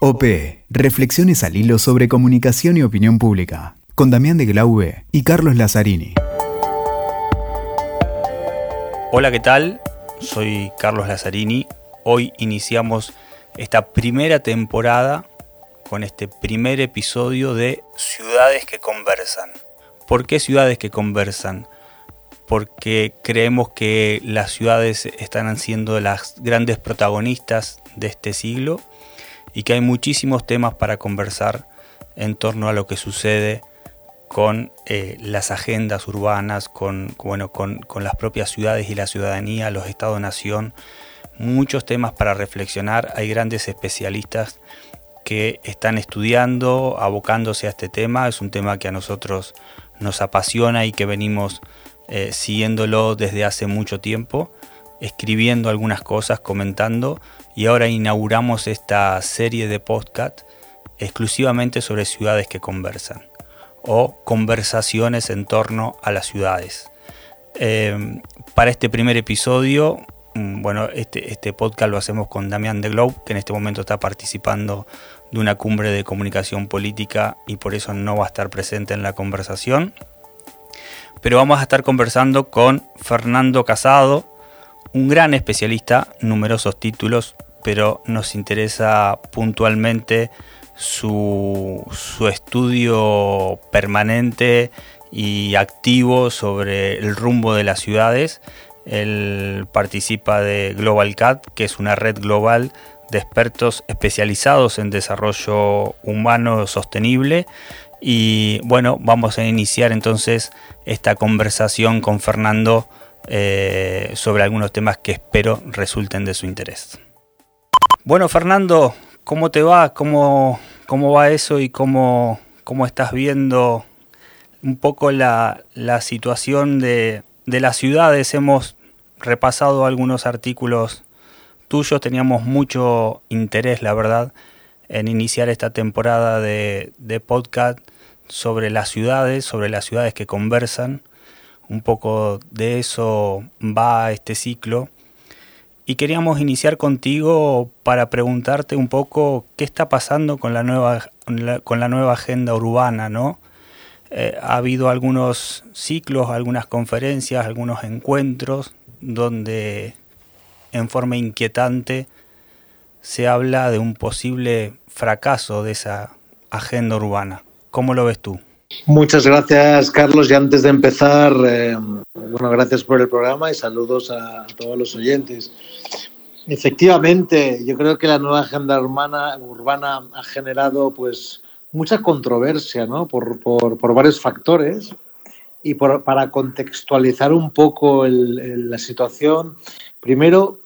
OP. Reflexiones al hilo sobre comunicación y opinión pública. Con Damián de Glaube y Carlos Lazzarini. Hola, ¿qué tal? Soy Carlos Lazzarini. Hoy iniciamos esta primera temporada con este primer episodio de Ciudades que Conversan. ¿Por qué ciudades que conversan? Porque creemos que las ciudades están siendo las grandes protagonistas de este siglo y que hay muchísimos temas para conversar en torno a lo que sucede con eh, las agendas urbanas, con, bueno, con, con, las propias ciudades y la ciudadanía, los estados-nación, muchos temas para reflexionar. Hay grandes especialistas que están estudiando, abocándose a este tema. Es un tema que a nosotros nos apasiona y que venimos eh, siguiéndolo desde hace mucho tiempo, escribiendo algunas cosas, comentando y ahora inauguramos esta serie de podcast exclusivamente sobre ciudades que conversan o conversaciones en torno a las ciudades. Eh, para este primer episodio, mm, bueno, este, este, podcast lo hacemos con Damián de Globe, que en este momento está participando de una cumbre de comunicación política y por eso no va a estar presente en la conversación. Pero vamos a estar conversando con Fernando Casado, un gran especialista, numerosos títulos, pero nos interesa puntualmente su, su estudio permanente y activo sobre el rumbo de las ciudades. Él participa de Global Cat, que es una red global de expertos especializados en desarrollo humano sostenible. Y bueno, vamos a iniciar entonces esta conversación con Fernando eh, sobre algunos temas que espero resulten de su interés. Bueno, Fernando, ¿cómo te va? ¿Cómo, cómo va eso y cómo, cómo estás viendo un poco la, la situación de, de las ciudades? Hemos repasado algunos artículos tuyos. Teníamos mucho interés, la verdad, en iniciar esta temporada de, podcast sobre las ciudades, sobre las ciudades que conversan. Un poco de eso va este ciclo. Y queríamos iniciar contigo para preguntarte un poco qué está pasando con la nueva, con la nueva agenda urbana, ¿no? Eh, ha habido algunos ciclos, algunas conferencias, algunos encuentros donde en forma inquietante se habla de un posible fracaso de esa agenda urbana. ¿Cómo lo ves tú? Muchas gracias, Carlos. Y antes de empezar, eh, bueno, gracias por el programa y saludos a, todos los oyentes. Efectivamente, yo creo que la nueva agenda urbana, urbana ha generado pues mucha controversia, ¿no? Por, por, varios factores y para contextualizar un poco la situación, Primero,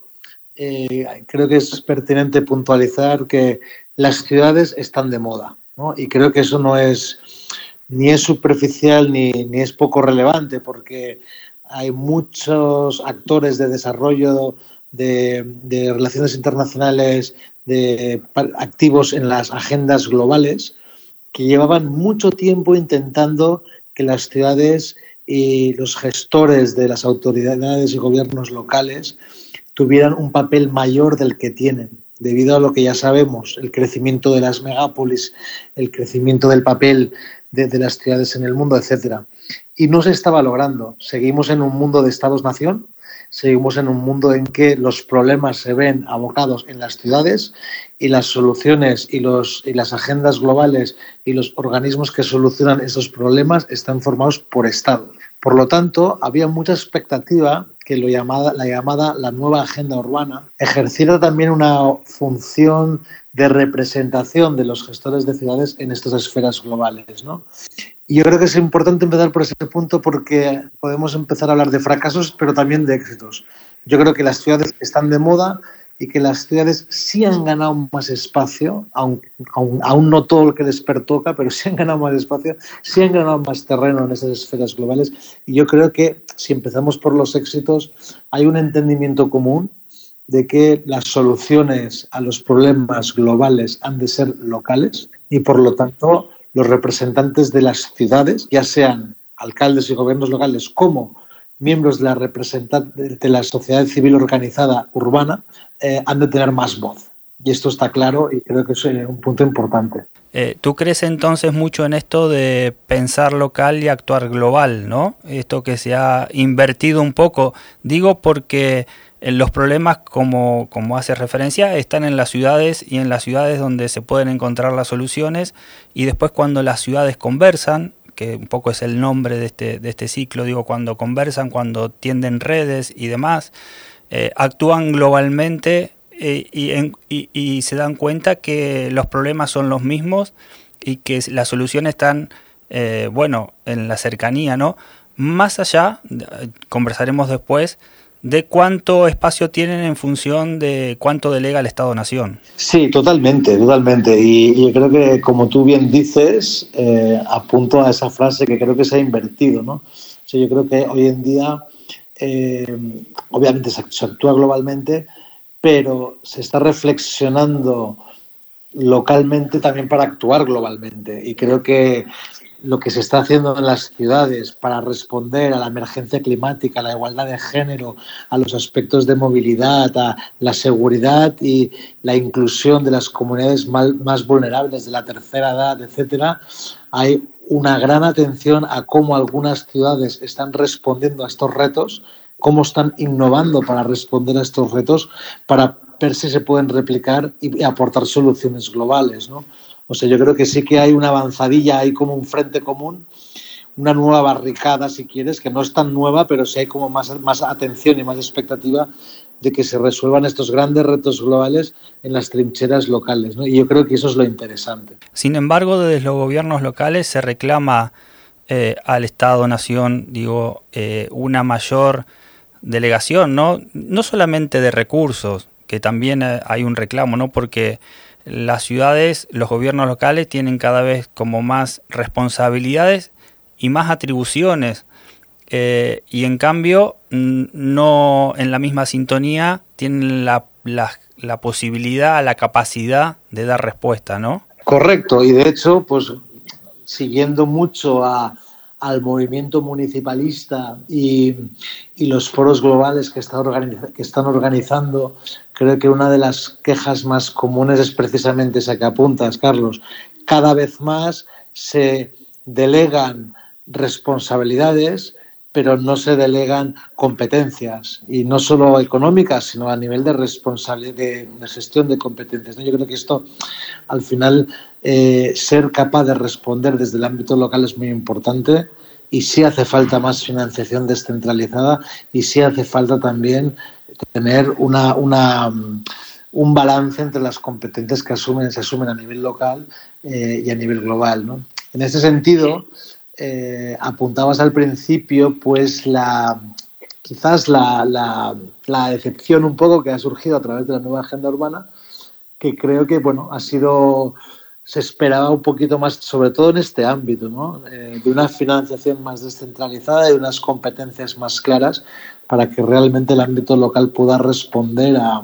eh, creo que es pertinente puntualizar que las ciudades están de moda, ¿no? Y creo que eso no es ni es superficial ni, es poco relevante, porque hay muchos actores de desarrollo de, relaciones internacionales de, activos en las agendas globales que llevaban mucho tiempo intentando que las ciudades y los gestores de las autoridades y gobiernos locales tuvieran un papel mayor del que tienen, debido a lo que ya sabemos, el crecimiento de las megápolis, el crecimiento del papel de, las ciudades en el mundo, etcétera. Y no se estaba logrando. Seguimos en un mundo de estados-nación, seguimos en un mundo en que los problemas se ven abocados en las ciudades y las soluciones y, los, y las agendas globales y los organismos que solucionan esos problemas están formados por estados. Por lo tanto, había mucha expectativa que la llamada la nueva agenda urbana ejerciera también una función de representación de los gestores de ciudades en estas esferas globales. ¿no? Y yo creo que es importante empezar por ese punto porque podemos empezar a hablar de fracasos, pero también de éxitos. Yo creo que las ciudades están de moda y que las ciudades sí han ganado más espacio, aún, aún, no todo lo que les pertoca, pero sí han ganado más espacio, sí han ganado más terreno en esas esferas globales. Y yo creo que si empezamos por los éxitos, hay un entendimiento común de que las soluciones a los problemas globales han de ser locales y por lo tanto los representantes de las ciudades, ya sean alcaldes y gobiernos locales como miembros de la, de la sociedad civil organizada urbana, eh, han de tener más voz. y esto está claro y creo que es eh, un punto importante. Eh, ¿Tú crees entonces mucho en esto de pensar local y actuar global, ¿no? Esto que se ha invertido un poco, digo porque los problemas, como, como hace referencia, están en las ciudades y en las ciudades donde se pueden encontrar las soluciones y después cuando las ciudades conversan, que un poco es el nombre de este, de este ciclo, digo, cuando conversan, cuando tienden redes y demás, eh, actúan globalmente eh, y, se dan cuenta que los problemas son los mismos y que las soluciones están, eh, bueno, en la cercanía, ¿no? Más allá, conversaremos después, de cuánto espacio tienen en función de cuánto delega el Estado-Nación. Sí, totalmente, totalmente. Y, yo creo que, como tú bien dices, eh, apunto a esa frase que creo que se ha invertido. ¿no? yo creo que hoy en día, eh, obviamente se, actúa globalmente, pero se está reflexionando localmente también para actuar globalmente. Y creo que lo que se está haciendo en las ciudades para responder a la emergencia climática, a la igualdad de género, a los aspectos de movilidad, a la seguridad y la inclusión de las comunidades más vulnerables de la tercera edad, etcétera, hay una gran atención a cómo algunas ciudades están respondiendo a estos retos, cómo están innovando para responder a estos retos, para ver si se pueden replicar y aportar soluciones globales, ¿no? O sea, yo creo que sí que hay una avanzadilla, hay como un frente común, una nueva barricada, si quieres, que no es tan nueva, pero sí hay como más, más atención y más expectativa de que se resuelvan estos grandes retos globales en las trincheras locales. Y yo creo que eso es lo interesante. Sin embargo, desde los gobiernos locales se reclama eh, al Estado-Nación, digo, eh, una mayor delegación, ¿no? No solamente de recursos, que también eh, hay un reclamo, ¿no? Porque las ciudades, los gobiernos locales tienen cada vez como más responsabilidades y más atribuciones. Eh, y en cambio, no en la misma sintonía tienen la, la, posibilidad, la capacidad de dar respuesta, ¿no? Correcto, y de hecho, pues siguiendo mucho a, al movimiento municipalista y, los foros globales que, que están organizando, creo que una de las quejas más comunes es precisamente esa que apuntas, Carlos. Cada vez más se delegan responsabilidades, pero no se delegan competencias, y no solo económicas, sino a nivel de responsabilidad, de, gestión de competencias. Yo creo que esto, al final, eh, ser capaz de responder desde el ámbito local es muy importante y sí hace falta más financiación descentralizada y sí hace falta también tener una, un balance entre las competencias que asumen, se asumen a nivel local eh, y a nivel global. ¿no? En ese sentido, eh, apuntabas al principio, pues la quizás la, la, la, decepción un poco que ha surgido a través de la nueva agenda urbana, que creo que bueno ha sido se esperaba un poquito más, sobre todo en este ámbito, ¿no? Eh, de una financiación más descentralizada y unas competencias más claras para que realmente el ámbito local pueda responder a,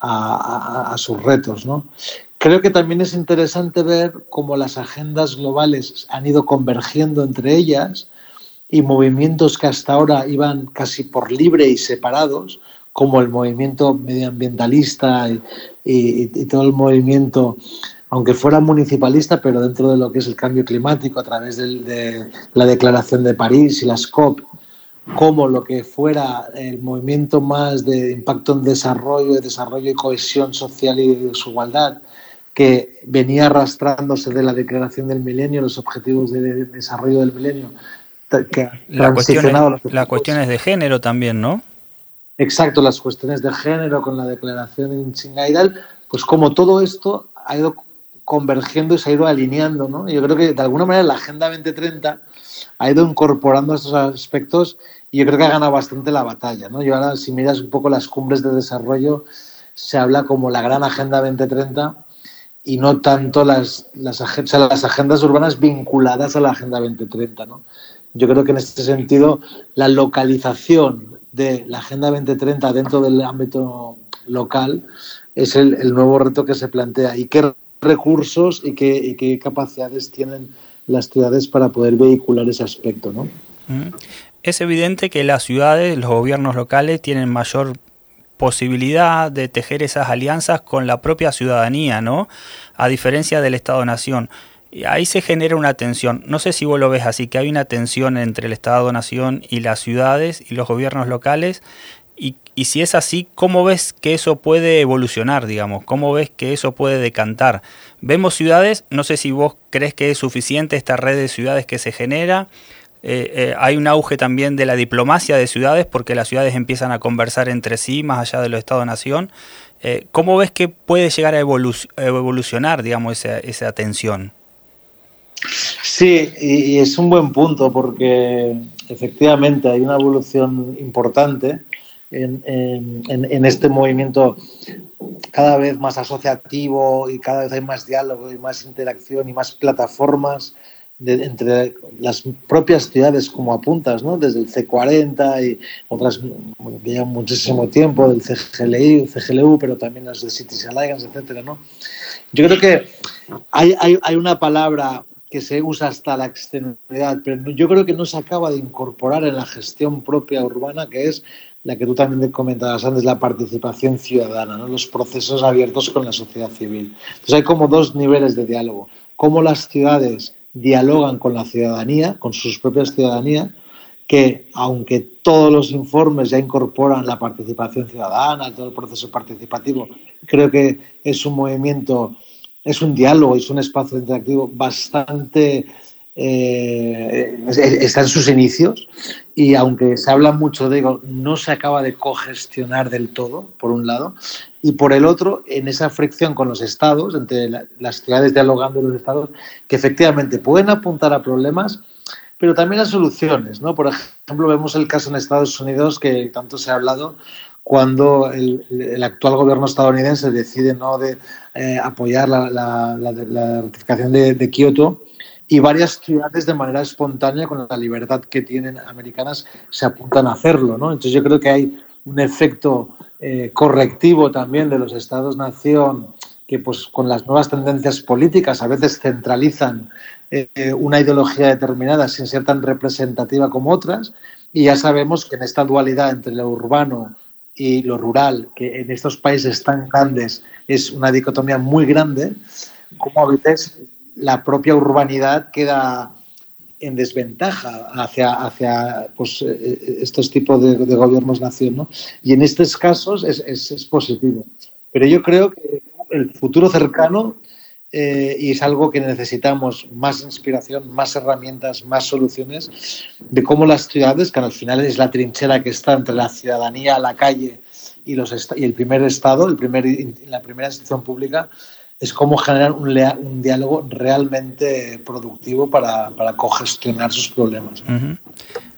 a, a sus retos. ¿no? Creo que también es interesante ver cómo las agendas globales han ido convergiendo entre ellas y movimientos que hasta ahora iban casi por libre y separados, como el movimiento medioambientalista y, todo el movimiento, aunque fuera municipalista, pero dentro de lo que es el cambio climático, a través de la Declaración de París y las COP, como lo que fuera el movimiento más de impacto en desarrollo, de desarrollo y cohesión social y de desigualdad, que venía arrastrándose de la declaración del milenio, los objetivos de desarrollo del milenio. Que la, cuestión es, la cuestión es de género también, ¿no? Exacto, las cuestiones de género con la declaración en Chingairal, pues como todo esto ha ido convergiendo y se ha ido alineando, ¿no? Yo creo que de alguna manera la Agenda 2030 ha ido incorporando estos aspectos y yo creo que ha ganado bastante la batalla, ¿no? Yo ahora, si miras un poco las cumbres de desarrollo, se habla como la gran Agenda 2030 y no tanto las, las, las agendas urbanas vinculadas a la Agenda 2030. ¿no? Yo creo que en este sentido la localización de la Agenda 2030 dentro del ámbito local es el, el nuevo reto que se plantea y qué recursos y qué, y qué, capacidades tienen las ciudades para poder vehicular ese aspecto. ¿no? Es evidente que las ciudades, los gobiernos locales tienen mayor posibilidad de tejer esas alianzas con la propia ciudadanía, ¿no? A diferencia del Estado-Nación. Ahí se genera una tensión. No sé si vos lo ves así, que hay una tensión entre el Estado-Nación y las ciudades y los gobiernos locales. Y, y, si es así, ¿cómo ves que eso puede evolucionar, digamos? ¿Cómo ves que eso puede decantar? Vemos ciudades, no sé si vos crees que es suficiente esta red de ciudades que se genera. Eh, eh, hay un auge también de la diplomacia de ciudades porque las ciudades empiezan a conversar entre sí, más allá de los Estado-Nación. Eh, ¿Cómo ves que puede llegar a, evolucionar, digamos, esa, esa tensión? Sí, y, es un buen punto porque efectivamente hay una evolución importante en, en, este movimiento cada vez más asociativo y cada vez hay más diálogo y más interacción y más plataformas entre las propias ciudades como apuntas, ¿no? desde el C40 y otras que llevan muchísimo tiempo, del CGLI, CGLU, pero también las de Cities Alliance, etcétera, ¿no? Yo creo que hay, hay, hay una palabra que se usa hasta la extenuidad, pero yo creo que no se acaba de incorporar en la gestión propia urbana, que es la que tú también comentabas antes, la participación ciudadana, los procesos abiertos con la sociedad civil. Entonces hay como dos niveles de diálogo. Cómo las ciudades dialogan con la ciudadanía, con sus propias ciudadanías, que aunque todos los informes ya incorporan la participación ciudadana, todo el proceso participativo, creo que es un movimiento es un diálogo, es un espacio interactivo bastante... Eh, está en sus inicios y aunque se habla mucho de ello, no se acaba de cogestionar del todo, por un lado, y por el otro, en esa fricción con los estados, entre las ciudades dialogando y los estados, que efectivamente pueden apuntar a problemas, pero también a soluciones. ¿no? Por ejemplo, vemos el caso en Estados Unidos que tanto se ha hablado cuando el, actual gobierno estadounidense decide no de, eh, apoyar la, la, ratificación de, Kioto y varias ciudades de manera espontánea, con la libertad que tienen americanas, se apuntan a hacerlo. ¿no? Entonces yo creo que hay un efecto eh, correctivo también de los estados-nación que pues con las nuevas tendencias políticas a veces centralizan eh, una ideología determinada sin ser tan representativa como otras y ya sabemos que en esta dualidad entre lo urbano y lo rural, que en estos países tan grandes es una dicotomía muy grande, como a veces la propia urbanidad queda en desventaja hacia, hacia pues, eh, eh, estos tipos de, gobiernos nación. ¿no? Y en estos casos es, es, es, positivo. Pero yo creo que el futuro cercano, eh, y es algo que necesitamos, más inspiración, más herramientas, más soluciones, de cómo las ciudades, que al final es la trinchera que está entre la ciudadanía, la calle y, los y el primer Estado, el primer, la primera institución pública, es cómo generar un, un diálogo realmente productivo para, para cogestionar sus problemas.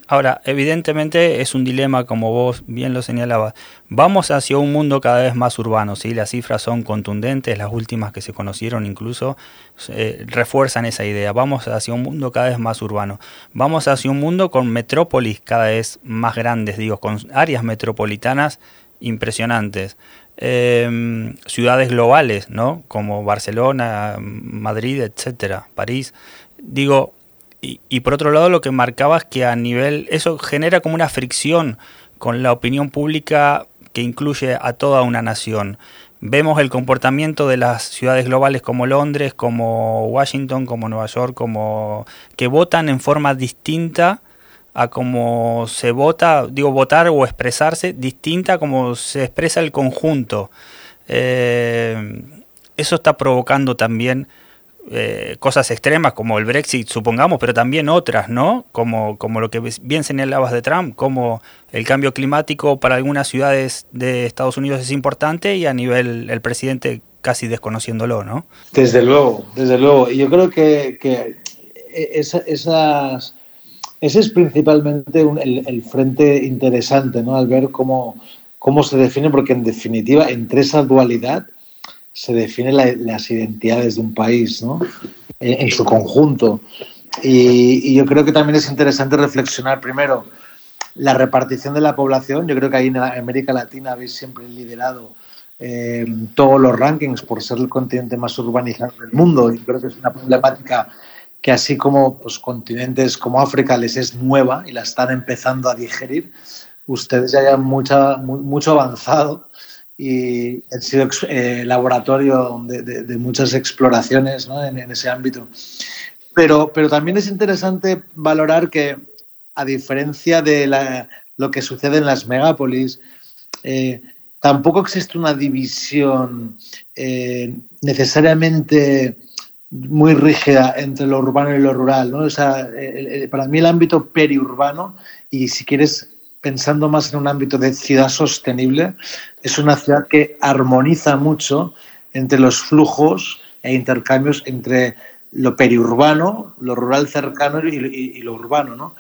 Ahora, evidentemente es un dilema, como vos bien lo señalabas. Vamos hacia un mundo cada vez más urbano, ¿sí? Las cifras son contundentes, las últimas que se conocieron incluso eh, refuerzan esa idea. Vamos hacia un mundo cada vez más urbano. Vamos hacia un mundo con metrópolis cada vez más grandes, digo, con áreas metropolitanas impresionantes. Em, ciudades globales, ¿no? Como Barcelona, Madrid, etcétera, París. Digo, y, por otro lado, lo que marcaba es que a nivel. Eso genera como una fricción con la opinión pública que incluye a toda una nación. Vemos el comportamiento de las ciudades globales como Londres, como Washington, como Nueva York, como que votan en forma distinta a cómo se vota, digo votar o expresarse, distinta a cómo se expresa el conjunto. Eh, eso está provocando también eh, cosas extremas como el Brexit, supongamos, pero también otras, ¿no? Como, como lo que bien señalabas de Trump, como el cambio climático para algunas ciudades de Estados Unidos es importante y a nivel el presidente casi desconociéndolo, ¿no? Desde luego, desde luego. Y yo creo que, que esas, ese es principalmente el, frente interesante, ¿no? Al ver cómo, cómo se define, porque en definitiva, entre esa dualidad, se definen las identidades de un país ¿no? en, su conjunto. Y, yo creo que también es interesante reflexionar primero la repartición de la población. Yo creo que ahí en América Latina habéis siempre liderado eh, todos los rankings por ser el continente más urbanizado del mundo y creo que es una problemática que así como pues, continentes como África les es nueva y la están empezando a digerir, ustedes ya hayan mucha, mucho avanzado y ha sido eh, laboratorio de, muchas exploraciones en, ese ámbito. Pero, pero también es interesante valorar que, a diferencia de lo que sucede en las megápolis, eh, tampoco existe una división eh, necesariamente muy rígida entre lo urbano y lo rural. ¿no? para mí el ámbito periurbano, y si quieres pensando más en un ámbito de ciudad sostenible, es una ciudad que armoniza mucho entre los flujos e intercambios entre lo periurbano, lo rural cercano y, lo urbano. ¿no?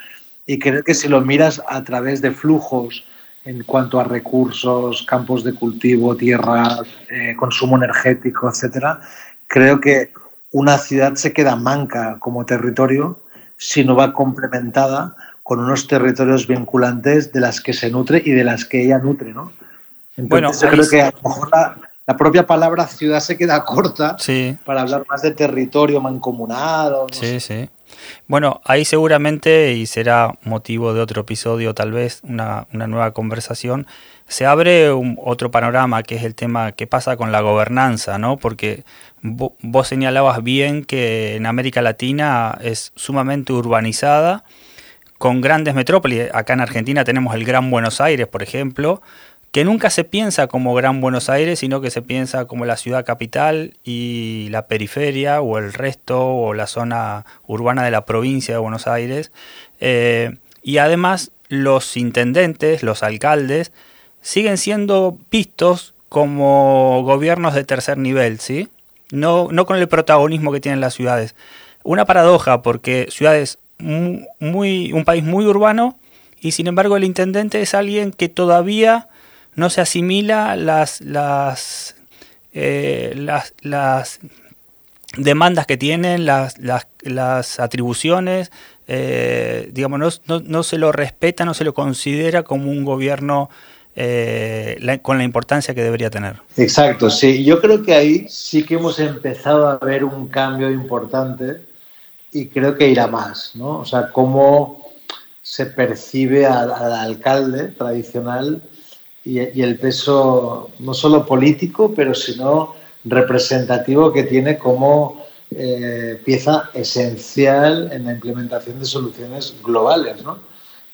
Y creo que si lo miras a través de flujos en cuanto a recursos, campos de cultivo, tierra, eh, consumo energético, etcétera, creo que una ciudad se queda manca como territorio si no va complementada con unos territorios vinculantes de las que se nutre y de las que ella nutre, ¿no? Entonces, bueno, yo creo que a lo mejor la, propia palabra ciudad se queda corta para hablar más de territorio mancomunado. sí, sí. Bueno, ahí seguramente, y será motivo de otro episodio, tal vez, una, nueva conversación, se abre un, otro panorama que es el tema que pasa con la gobernanza, ¿no? Porque vos señalabas bien que en América Latina es sumamente urbanizada con grandes metrópolis. Acá en Argentina tenemos el Gran Buenos Aires, por ejemplo, que nunca se piensa como Gran Buenos Aires, sino que se piensa como la ciudad capital y la periferia o el resto o la zona urbana de la provincia de Buenos Aires. Eh, y además los intendentes, los alcaldes, siguen siendo vistos como gobiernos de tercer nivel, ¿sí? No, no con el protagonismo que tienen las ciudades. Una paradoja, porque ciudades muy, un país muy urbano y sin embargo el intendente es alguien que todavía no se asimila las, las, eh, las, demandas que tienen, las, las, atribuciones, eh, digamos, no, no, se lo respeta, no se lo considera como un gobierno eh, con la importancia que debería tener. Exacto, sí. Yo creo que ahí sí que hemos empezado a ver un cambio importante y creo que irá más, ¿no? O sea, cómo se percibe al, alcalde tradicional y, el peso no solo político, pero sino representativo que tiene como eh, pieza esencial en la implementación de soluciones globales, ¿no?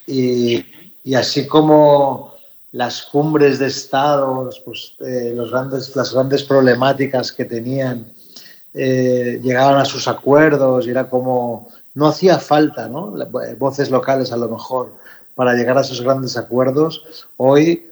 Y, así como las cumbres de estados, pues, eh, los grandes, las grandes problemáticas que tenían eh, llegaban a sus acuerdos y era como, no hacía falta, ¿no? Voces locales a lo mejor para llegar a esos grandes acuerdos. Hoy,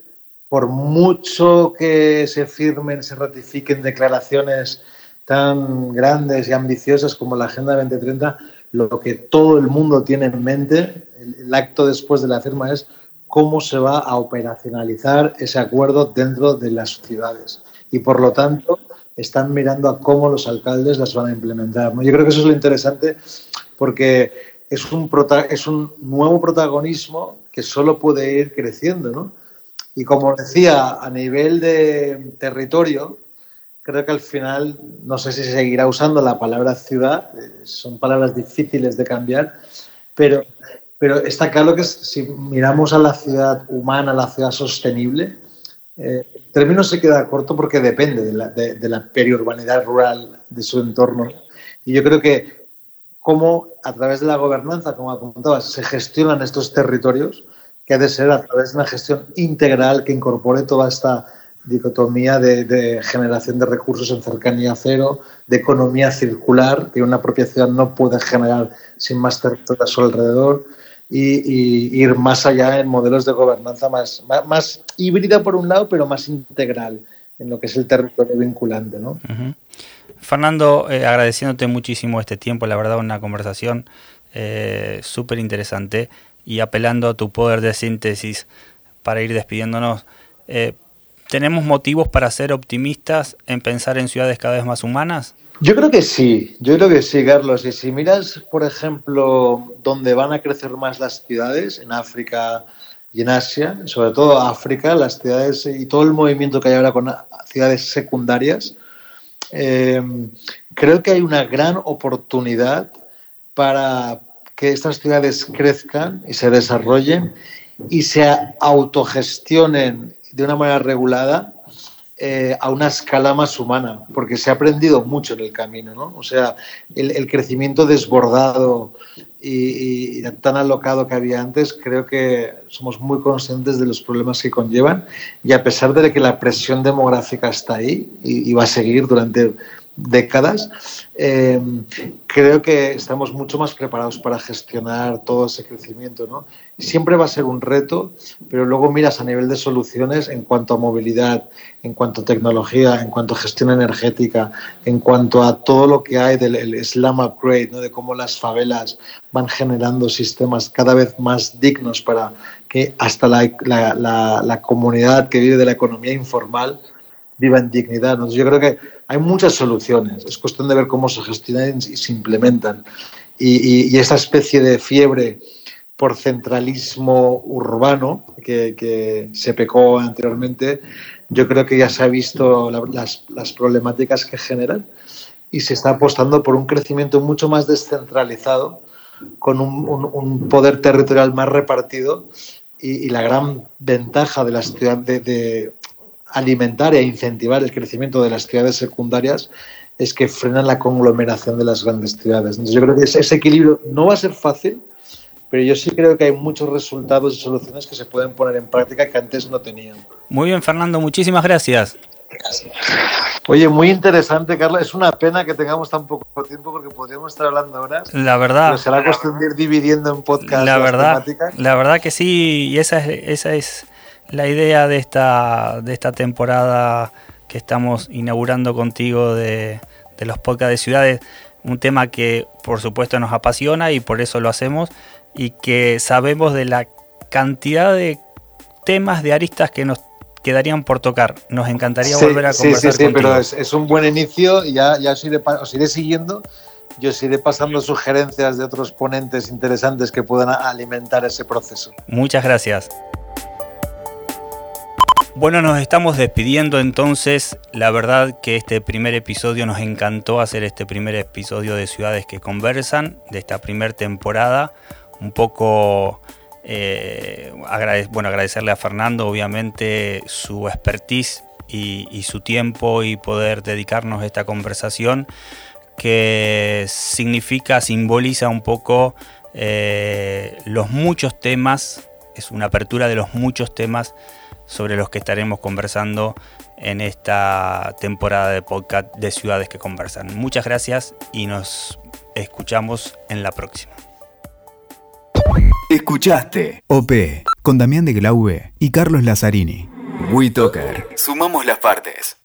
por mucho que se firmen, se ratifiquen declaraciones tan grandes y ambiciosas como la Agenda 2030, lo que todo el mundo tiene en mente, el acto después de la firma es cómo se va a operacionalizar ese acuerdo dentro de las ciudades. Y por lo tanto, están mirando a cómo los alcaldes las van a implementar. Yo creo que eso es lo interesante porque es un, es un nuevo protagonismo que solo puede ir creciendo. ¿no? Y como decía, a nivel de territorio, creo que al final, no sé si se seguirá usando la palabra ciudad, eh, son palabras difíciles de cambiar, pero, pero está claro que si miramos a la ciudad humana, a la ciudad sostenible, eh, el término se queda corto porque depende de la, de, periurbanidad rural, de su entorno. Y yo creo que cómo a través de la gobernanza, como apuntabas, se gestionan estos territorios, que ha de ser a través de una gestión integral que incorpore toda esta dicotomía de, generación de recursos en cercanía cero, de economía circular, que una propia ciudad no puede generar sin más territorio a su alrededor, y, ir más allá en modelos de gobernanza más, más, híbrida por un lado, pero más integral en lo que es el territorio vinculante. ¿no? Fernando, eh, agradeciéndote muchísimo este tiempo, la verdad una conversación eh, súper interesante y apelando a tu poder de síntesis para ir despidiéndonos. Eh, ¿Tenemos motivos para ser optimistas en pensar en ciudades cada vez más humanas? Yo creo que sí, yo creo que sí, Carlos. Y si miras, por ejemplo, dónde van a crecer más las ciudades, en África y en Asia, sobre todo África, las ciudades y todo el movimiento que hay ahora con ciudades secundarias, eh, creo que hay una gran oportunidad para que estas ciudades crezcan y se desarrollen y se autogestionen de una manera regulada eh, a una escala más humana, porque se ha aprendido mucho en el camino, ¿no? O sea, el, crecimiento desbordado y, tan alocado que había antes, creo que somos muy conscientes de los problemas que conllevan y a pesar de que la presión demográfica está ahí y va a seguir durante décadas, eh, creo que estamos mucho más preparados para gestionar todo ese crecimiento. ¿no? Siempre va a ser un reto, pero luego miras a nivel de soluciones en cuanto a movilidad, en cuanto a tecnología, en cuanto a gestión energética, en cuanto a todo lo que hay del Slam Upgrade, ¿no? de cómo las favelas van generando sistemas cada vez más dignos para que hasta la, la, la comunidad que vive de la economía informal viva en dignidad. Yo creo que hay muchas soluciones, es cuestión de ver cómo se gestionan y se implementan. Y, esa especie de fiebre por centralismo urbano que, se pecó anteriormente, yo creo que ya se ha visto las, problemáticas que generan y se está apostando por un crecimiento mucho más descentralizado, con un, poder territorial más repartido y, la gran ventaja de las ciudades de, alimentar e incentivar el crecimiento de las ciudades secundarias es que frenan la conglomeración de las grandes ciudades. Entonces yo creo que ese, equilibrio no va a ser fácil, pero yo sí creo que hay muchos resultados y soluciones que se pueden poner en práctica que antes no tenían. Muy bien, Fernando, muchísimas gracias. Oye, muy interesante, Carla. Es una pena que tengamos tan poco tiempo porque podríamos estar hablando horas. La verdad. Pero será cuestión de ir dividiendo en podcast la verdad, La verdad que sí, y esa es, esa es la idea de esta, de esta temporada que estamos inaugurando contigo de, los podcasts de ciudades, un tema que por supuesto nos apasiona y por eso lo hacemos y que sabemos de la cantidad de temas de aristas que nos quedarían por tocar. Nos encantaría volver a conversar. Sí, sí, sí, pero es, un buen inicio y ya, ya os, iré, os iré siguiendo. Yo os iré pasando sugerencias de otros ponentes interesantes que puedan alimentar ese proceso. Muchas gracias. Bueno, nos estamos despidiendo entonces. La verdad que este primer episodio nos encantó hacer este primer episodio de Ciudades que Conversan, de esta primera temporada. Un poco, eh, bueno, agradecerle a Fernando, obviamente, su expertise y, su tiempo y poder dedicarnos a esta conversación que significa, simboliza un poco eh, los muchos temas, es una apertura de los muchos temas sobre los que estaremos conversando en esta temporada de podcast de Ciudades que Conversan. Muchas gracias y nos escuchamos en la próxima. Escuchaste OP con Damián de Glaube y Carlos Lazzarini. WeToker. Sumamos las partes.